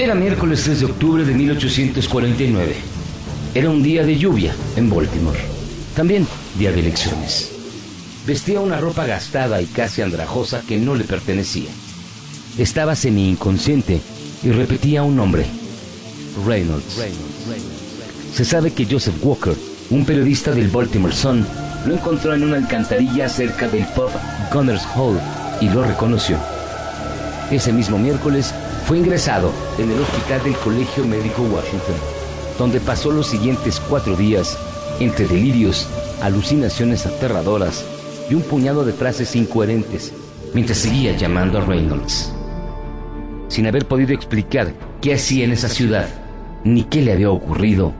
Era miércoles 3 de octubre de 1849. Era un día de lluvia en Baltimore. También día de elecciones. Vestía una ropa gastada y casi andrajosa que no le pertenecía. Estaba semi-inconsciente y repetía un nombre. Reynolds. Se sabe que Joseph Walker, un periodista del Baltimore Sun, lo encontró en una alcantarilla cerca del pub Gunners Hall y lo reconoció. Ese mismo miércoles fue ingresado en el hospital del Colegio Médico Washington, donde pasó los siguientes cuatro días entre delirios, alucinaciones aterradoras y un puñado de frases incoherentes, mientras seguía llamando a Reynolds. Sin haber podido explicar qué hacía en esa ciudad, ni qué le había ocurrido,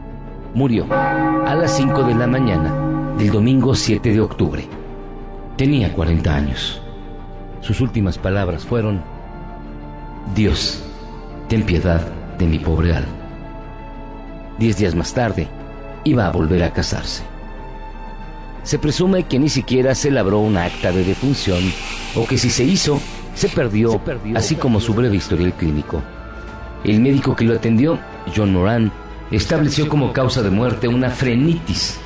murió a las 5 de la mañana del domingo 7 de octubre. Tenía 40 años. Sus últimas palabras fueron, Dios, ten piedad de mi pobre alma. Diez días más tarde, iba a volver a casarse. Se presume que ni siquiera se labró un acta de defunción o que si se hizo, se perdió, así como su breve historial clínico. El médico que lo atendió, John Moran, estableció como causa de muerte una frenitis,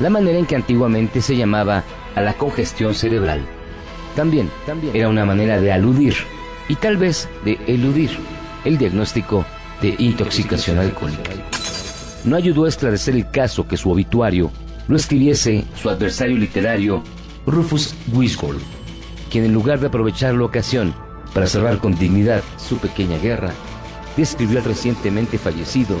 la manera en que antiguamente se llamaba a la congestión cerebral. También, también era una manera de aludir y tal vez de eludir el diagnóstico de intoxicación alcohólica. No ayudó a esclarecer el caso que su obituario lo escribiese su adversario literario Rufus Wisgold, quien en lugar de aprovechar la ocasión para cerrar con dignidad su pequeña guerra, describió al recientemente fallecido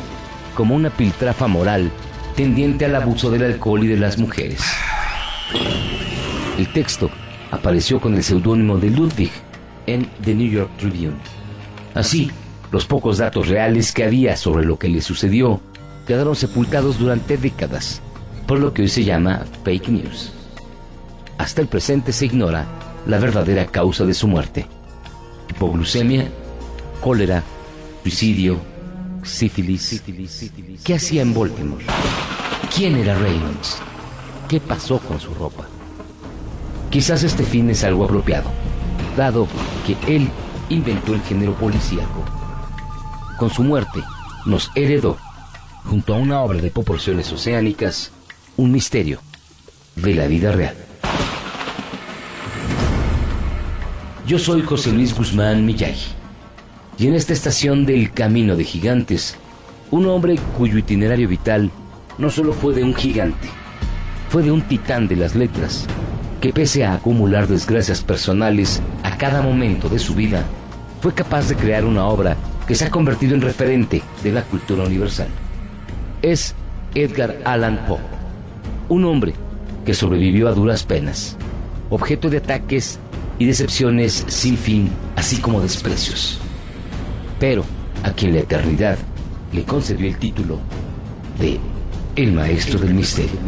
como una piltrafa moral tendiente al abuso del alcohol y de las mujeres. El texto apareció con el seudónimo de Ludwig en New York Tribune. Así, los pocos datos reales que había sobre lo que le sucedió quedaron sepultados durante décadas, por lo que hoy se llama fake news. Hasta el presente se ignora la verdadera causa de su muerte. Hipoglucemia, cólera, suicidio, sífilis. ¿Qué hacía en Baltimore? ¿Quién era Reynolds? ¿Qué pasó con su ropa? Quizás este fin es algo apropiado dado que él inventó el género policíaco. Con su muerte, nos heredó, junto a una obra de proporciones oceánicas, un misterio de la vida real. Yo soy José Luis Guzmán Miyagi, y en esta estación del Camino de Gigantes, un hombre cuyo itinerario vital no solo fue de un gigante, fue de un titán de las letras, que pese a acumular desgracias personales cada momento de su vida, fue capaz de crear una obra que se ha convertido en referente de la cultura universal. Es Edgar Allan Poe, un hombre que sobrevivió a duras penas, objeto de ataques y decepciones sin fin, así como desprecios, pero a quien la eternidad le concedió el título de El Maestro del Misterio.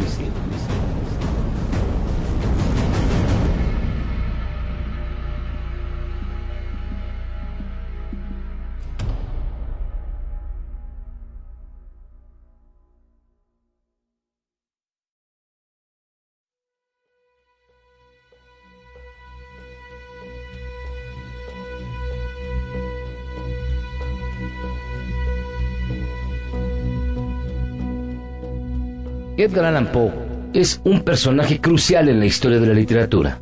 Edgar Allan Poe es un personaje crucial en la historia de la literatura.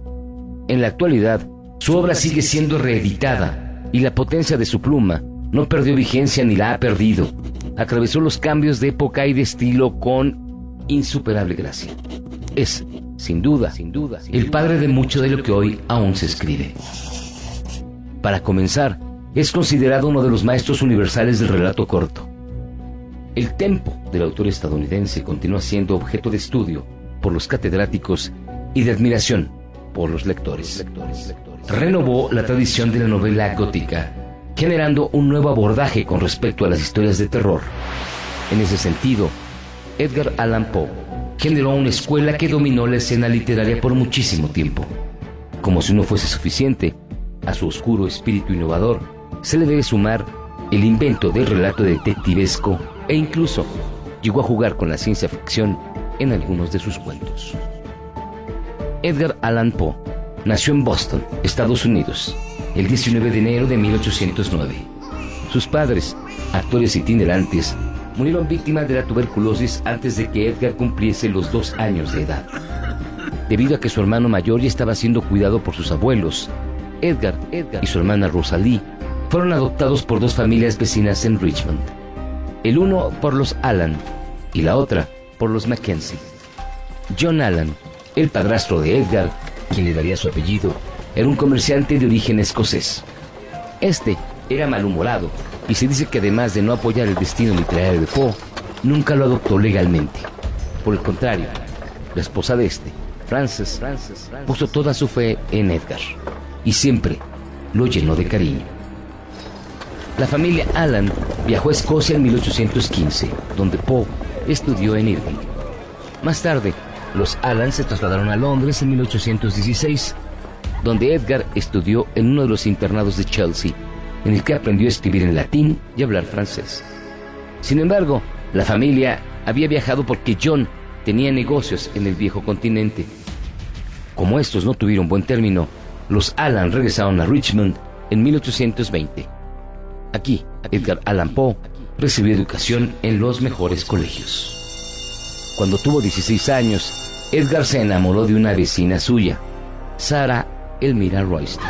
En la actualidad, su obra sigue siendo reeditada y la potencia de su pluma no perdió vigencia ni la ha perdido. Atravesó los cambios de época y de estilo con insuperable gracia. Es, sin duda, sin duda, el padre de mucho de lo que hoy aún se escribe. Para comenzar, es considerado uno de los maestros universales del relato corto. El tempo del autor estadounidense continúa siendo objeto de estudio por los catedráticos y de admiración por los lectores. Renovó la tradición de la novela gótica, generando un nuevo abordaje con respecto a las historias de terror. En ese sentido, Edgar Allan Poe generó una escuela que dominó la escena literaria por muchísimo tiempo. Como si no fuese suficiente, a su oscuro espíritu innovador se le debe sumar el invento del relato detectivesco e incluso llegó a jugar con la ciencia ficción en algunos de sus cuentos. Edgar Allan Poe nació en Boston, Estados Unidos, el 19 de enero de 1809. Sus padres, actores itinerantes, murieron víctimas de la tuberculosis antes de que Edgar cumpliese los dos años de edad. Debido a que su hermano mayor ya estaba siendo cuidado por sus abuelos, Edgar, Edgar y su hermana Rosalie fueron adoptados por dos familias vecinas en Richmond. El uno por los Allan y la otra por los Mackenzie. John Allan, el padrastro de Edgar, quien le daría su apellido, era un comerciante de origen escocés. Este era malhumorado y se dice que además de no apoyar el destino literario de Poe, nunca lo adoptó legalmente. Por el contrario, la esposa de este, Frances, puso toda su fe en Edgar y siempre lo llenó de cariño. La familia Allan viajó a Escocia en 1815, donde Poe estudió en Irving. Más tarde, los Allan se trasladaron a Londres en 1816, donde Edgar estudió en uno de los internados de Chelsea, en el que aprendió a escribir en latín y hablar francés. Sin embargo, la familia había viajado porque John tenía negocios en el viejo continente. Como estos no tuvieron buen término, los Allan regresaron a Richmond en 1820. Aquí, Edgar Allan Poe recibió educación en los mejores colegios. Cuando tuvo 16 años, Edgar se enamoró de una vecina suya, Sarah Elmira Royston.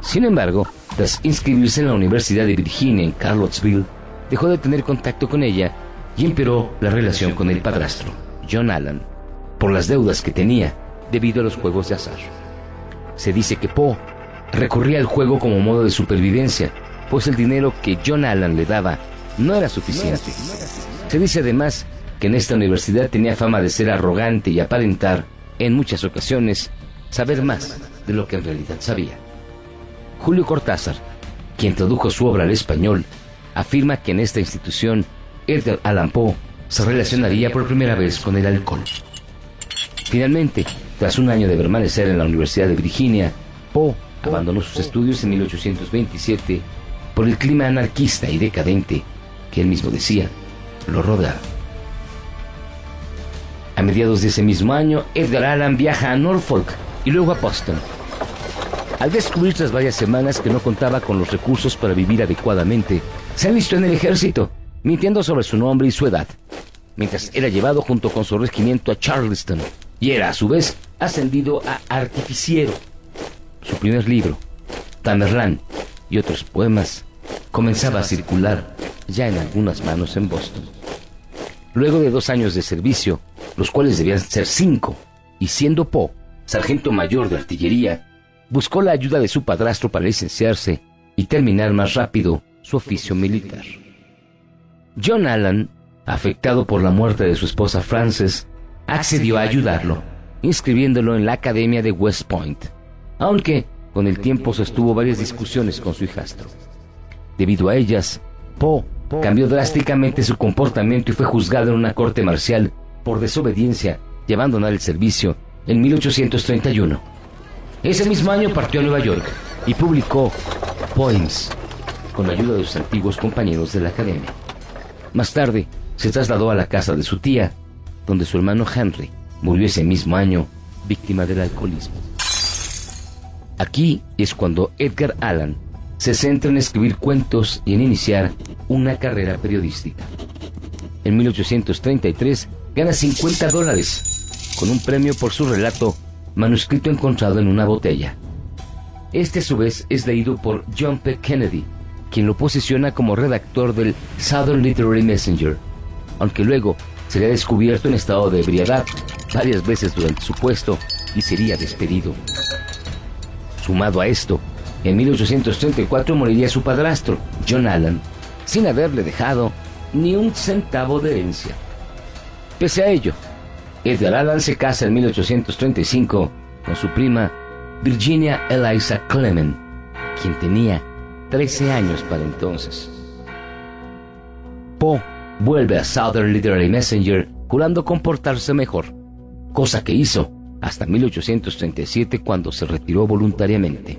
Sin embargo, tras inscribirse en la Universidad de Virginia en Carlotsville, dejó de tener contacto con ella y empeoró la relación con el padrastro, John Allan, por las deudas que tenía debido a los juegos de azar. Se dice que Poe recurría al juego como modo de supervivencia, pues el dinero que John Allan le daba no era suficiente. Se dice además que en esta universidad tenía fama de ser arrogante y aparentar, en muchas ocasiones, saber más de lo que en realidad sabía. Julio Cortázar, quien tradujo su obra al español, afirma que en esta institución Edgar Allan Poe se relacionaría por primera vez con el alcohol. Finalmente, tras un año de permanecer en la Universidad de Virginia, Poe abandonó sus estudios en 1827 por el clima anarquista y decadente que él mismo decía lo rodeaba. A mediados de ese mismo año, Edgar Allan viaja a Norfolk y luego a Boston. Al descubrir tras varias semanas que no contaba con los recursos para vivir adecuadamente, se visto en el ejército, mintiendo sobre su nombre y su edad, mientras era llevado junto con su regimiento a Charleston y era a su vez ascendido a artificiero. Su primer libro, Tamerlán y otros poemas, comenzaba a circular ya en algunas manos en Boston. Luego de dos años de servicio, los cuales debían ser cinco, y siendo Poe sargento mayor de artillería, buscó la ayuda de su padrastro para licenciarse y terminar más rápido su oficio militar. John Allan, afectado por la muerte de su esposa Frances, accedió a ayudarlo, inscribiéndolo en la Academia de West Point, aunque con el tiempo sostuvo varias discusiones con su hijastro. Debido a ellas, Poe cambió drásticamente su comportamiento y fue juzgado en una corte marcial por desobediencia y abandonar el servicio en 1831. Ese mismo año partió a Nueva York y publicó Poems con la ayuda de sus antiguos compañeros de la academia. Más tarde se trasladó a la casa de su tía, donde su hermano Henry murió ese mismo año víctima del alcoholismo. Aquí es cuando Edgar Allan se centra en escribir cuentos y en iniciar una carrera periodística. En 1833 gana 50 dólares con un premio por su relato manuscrito encontrado en una botella. Este a su vez es leído por John P. Kennedy, quien lo posiciona como redactor del Southern Literary Messenger, aunque luego sería descubierto en estado de ebriedad varias veces durante su puesto y sería despedido. Sumado a esto, en 1834 moriría su padrastro, John Allan, sin haberle dejado ni un centavo de herencia. Pese a ello, Edgar Allan se casa en 1835 con su prima Virginia Eliza Clement, quien tenía 13 años para entonces. Poe vuelve a Southern Literary Messenger jurando comportarse mejor, cosa que hizo hasta 1837 cuando se retiró voluntariamente.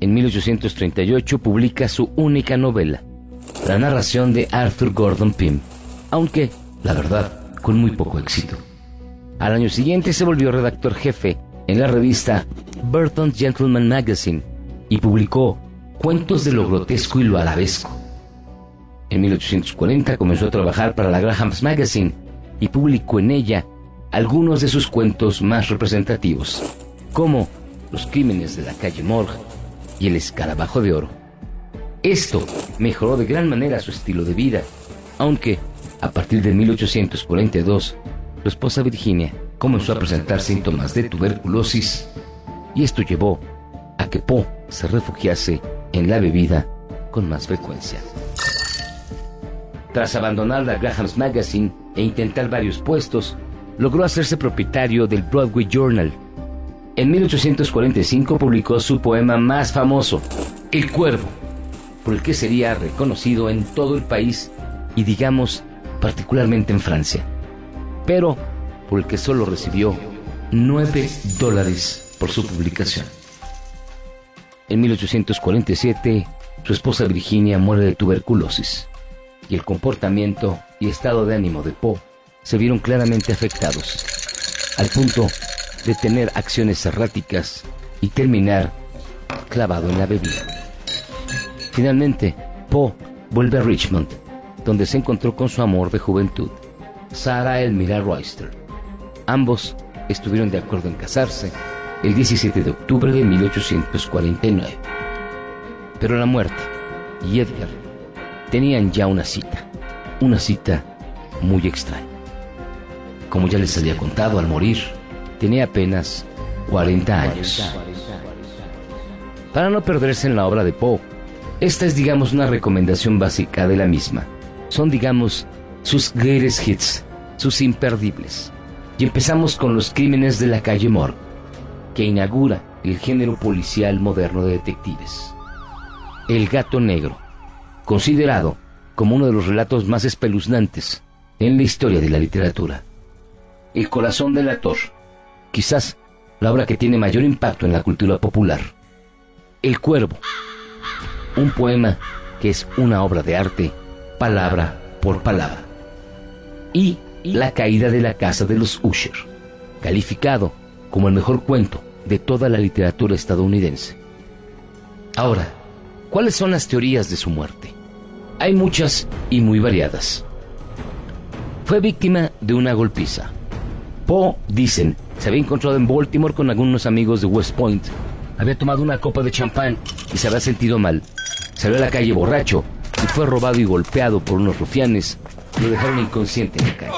En 1838 publica su única novela, la narración de Arthur Gordon Pym, aunque, la verdad, con muy poco éxito. Al año siguiente se volvió redactor jefe en la revista Burton Gentleman Magazine y publicó Cuentos de lo grotesco y lo arabesco, En 1840 comenzó a trabajar para la Graham's Magazine y publicó en ella algunos de sus cuentos más representativos, como Los crímenes de la calle Morgue y El escarabajo de oro. Esto mejoró de gran manera su estilo de vida, aunque a partir de 1842 su esposa Virginia comenzó a presentar síntomas de tuberculosis y esto llevó a que Poe se refugiase en la bebida con más frecuencia. Tras abandonar la Graham's Magazine e intentar varios puestos, logró hacerse propietario del Broadway Journal. En 1845 publicó su poema más famoso, El Cuervo, por el que sería reconocido en todo el país y digamos particularmente en Francia, pero por el que solo recibió 9 dólares por su publicación. En 1847, su esposa Virginia muere de tuberculosis y el comportamiento y estado de ánimo de Poe se vieron claramente afectados, al punto de tener acciones erráticas y terminar clavado en la bebida. Finalmente, Poe vuelve a Richmond, donde se encontró con su amor de juventud, Sarah Elmira Royster. Ambos estuvieron de acuerdo en casarse el 17 de octubre de 1849. Pero la muerte y Edgar tenían ya una cita, una cita muy extraña. Como ya les había contado, al morir tenía apenas 40 años. Para no perderse en la obra de Poe, esta es digamos una recomendación básica de la misma. Son digamos sus greatest hits, sus imperdibles. Y empezamos con los crímenes de la calle Morgue, que inaugura el género policial moderno de detectives. El gato negro, considerado como uno de los relatos más espeluznantes en la historia de la literatura. El corazón del actor, quizás la obra que tiene mayor impacto en la cultura popular. El cuervo, un poema que es una obra de arte, palabra por palabra. Y La caída de la casa de los Usher, calificado como el mejor cuento de toda la literatura estadounidense. Ahora, ¿cuáles son las teorías de su muerte? Hay muchas y muy variadas. Fue víctima de una golpiza. Poe, dicen, se había encontrado en Baltimore con algunos amigos de West Point. Había tomado una copa de champán y se había sentido mal. Salió a la calle borracho y fue robado y golpeado por unos rufianes. Lo dejaron inconsciente en la calle.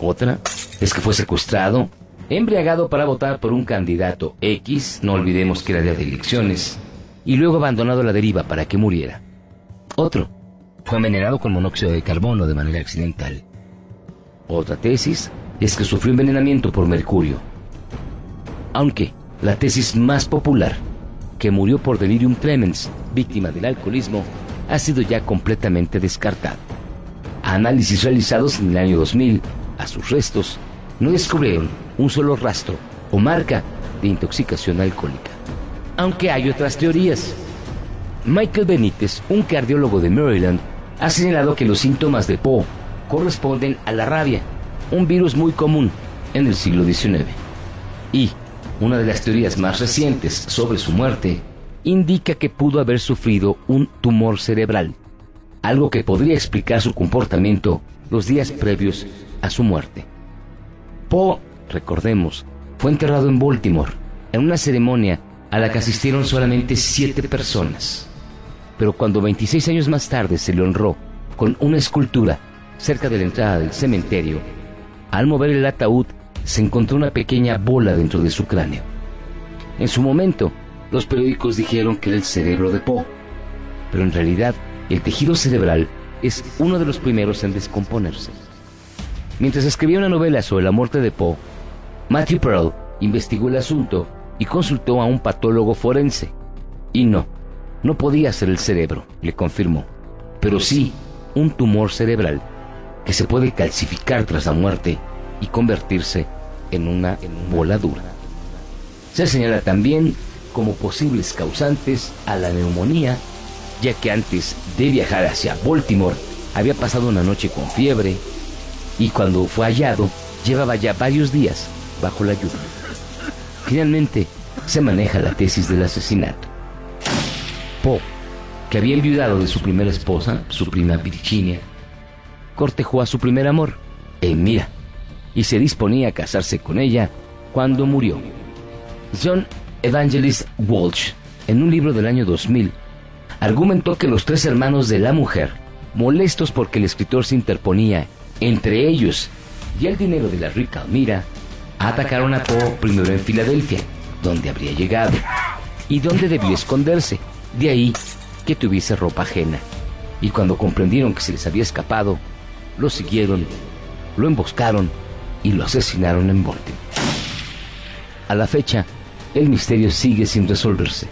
Otra es que fue secuestrado, embriagado para votar por un candidato X, no olvidemos que era de elecciones, y luego abandonado a la deriva para que muriera. Otro fue envenenado con monóxido de carbono de manera accidental. Otra tesis es que sufrió envenenamiento por mercurio. Aunque la tesis más popular, que murió por delirium tremens, víctima del alcoholismo, ha sido ya completamente descartada. Análisis realizados en el año 2000 a sus restos no descubrieron un solo rastro o marca de intoxicación alcohólica. Aunque hay otras teorías. Michael Benítez, un cardiólogo de Maryland, ha señalado que los síntomas de Poe corresponden a la rabia, un virus muy común en el siglo XIX. Y una de las teorías más recientes sobre su muerte indica que pudo haber sufrido un tumor cerebral, algo que podría explicar su comportamiento los días previos a su muerte. Poe, recordemos, fue enterrado en Baltimore, en una ceremonia a la que asistieron solamente siete personas. Pero cuando 26 años más tarde se le honró con una escultura cerca de la entrada del cementerio, al mover el ataúd se encontró una pequeña bola dentro de su cráneo. En su momento, los periódicos dijeron que era el cerebro de Poe, pero en realidad el tejido cerebral es uno de los primeros en descomponerse. Mientras escribía una novela sobre la muerte de Poe, Matthew Pearl investigó el asunto y consultó a un patólogo forense. Y no, no podía ser el cerebro, le confirmó, pero sí un tumor cerebral que se puede calcificar tras la muerte y convertirse en una voladura. Se señala también como posibles causantes a la neumonía, ya que antes de viajar hacia Baltimore había pasado una noche con fiebre y cuando fue hallado llevaba ya varios días bajo la lluvia. Finalmente, se maneja la tesis del asesinato. Poe que había enviudado de su primera esposa, su prima Virginia, cortejó a su primer amor, Emira, y se disponía a casarse con ella cuando murió. John Evangelist Walsh, en un libro del año 2000, argumentó que los tres hermanos de la mujer, molestos porque el escritor se interponía entre ellos y el dinero de la rica Almira, atacaron a Poe primero en Filadelfia, donde habría llegado, y donde debió esconderse, de ahí que tuviese ropa ajena. Y cuando comprendieron que se les había escapado, lo siguieron, lo emboscaron y lo asesinaron en Baltimore. A la fecha, el misterio sigue sin resolverse.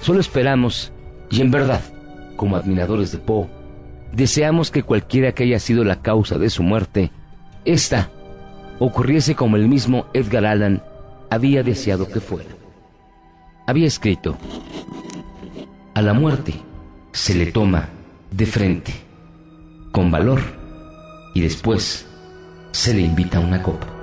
Solo esperamos, y en verdad, como admiradores de Poe, deseamos que cualquiera que haya sido la causa de su muerte, esta ocurriese como el mismo Edgar Allan había deseado que fuera. Había escrito, a la muerte se le toma de frente, con valor, y después se le invita a una copa.